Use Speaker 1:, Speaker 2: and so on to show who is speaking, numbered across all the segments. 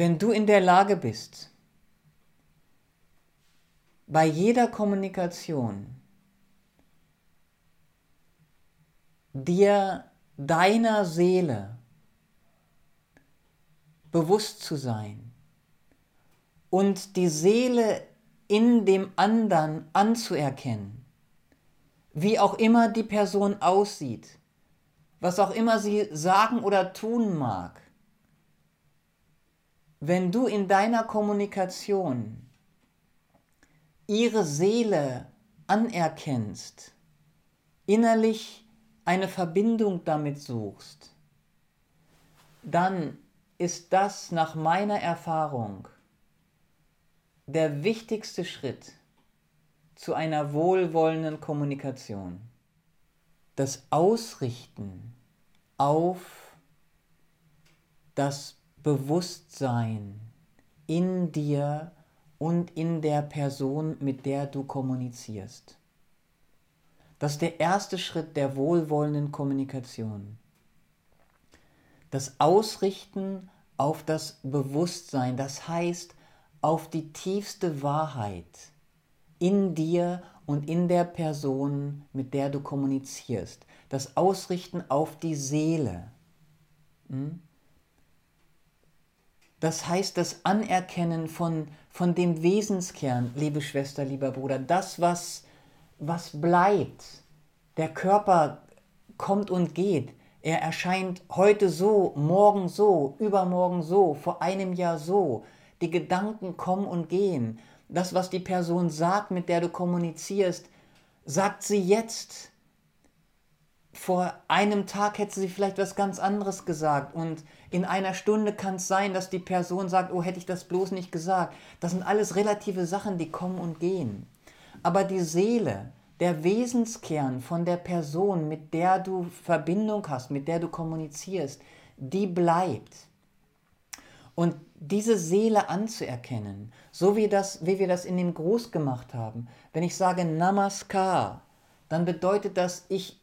Speaker 1: Wenn du in der Lage bist, bei jeder Kommunikation dir deiner Seele bewusst zu sein und die Seele in dem anderen anzuerkennen, wie auch immer die Person aussieht, was auch immer sie sagen oder tun mag, wenn du in deiner Kommunikation ihre Seele anerkennst, innerlich eine Verbindung damit suchst, dann ist das nach meiner Erfahrung der wichtigste Schritt zu einer wohlwollenden Kommunikation. Das Ausrichten auf das Bewusstsein in dir und in der Person, mit der du kommunizierst. Das ist der erste Schritt der wohlwollenden Kommunikation. Das Ausrichten auf das Bewusstsein, das heißt auf die tiefste Wahrheit in dir und in der Person, mit der du kommunizierst. Das Ausrichten auf die Seele. Hm? Das heißt das Anerkennen von, von dem Wesenskern, liebe Schwester, lieber Bruder, das, was, was bleibt. Der Körper kommt und geht. Er erscheint heute so, morgen so, übermorgen so, vor einem Jahr so. Die Gedanken kommen und gehen. Das, was die Person sagt, mit der du kommunizierst, sagt sie jetzt vor einem Tag hätte sie vielleicht was ganz anderes gesagt und in einer Stunde kann es sein, dass die Person sagt, oh, hätte ich das bloß nicht gesagt. Das sind alles relative Sachen, die kommen und gehen. Aber die Seele, der Wesenskern von der Person, mit der du Verbindung hast, mit der du kommunizierst, die bleibt. Und diese Seele anzuerkennen, so wie, das, wie wir das in dem Gruß gemacht haben, wenn ich sage Namaskar, dann bedeutet das, ich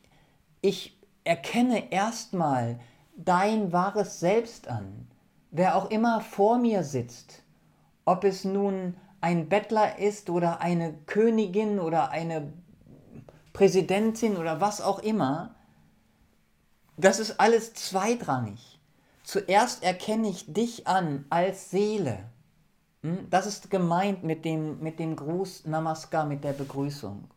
Speaker 1: ich erkenne erstmal dein wahres Selbst an. Wer auch immer vor mir sitzt, ob es nun ein Bettler ist oder eine Königin oder eine Präsidentin oder was auch immer, das ist alles zweitrangig. Zuerst erkenne ich dich an als Seele. Hm? Das ist gemeint mit dem, mit dem Gruß Namaskar, mit der Begrüßung.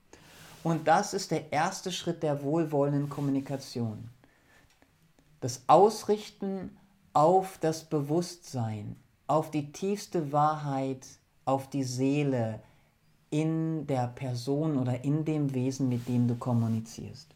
Speaker 1: Und das ist der erste Schritt der wohlwollenden Kommunikation. Das Ausrichten auf das Bewusstsein, auf die tiefste Wahrheit, auf die Seele in der Person oder in dem Wesen, mit dem du kommunizierst.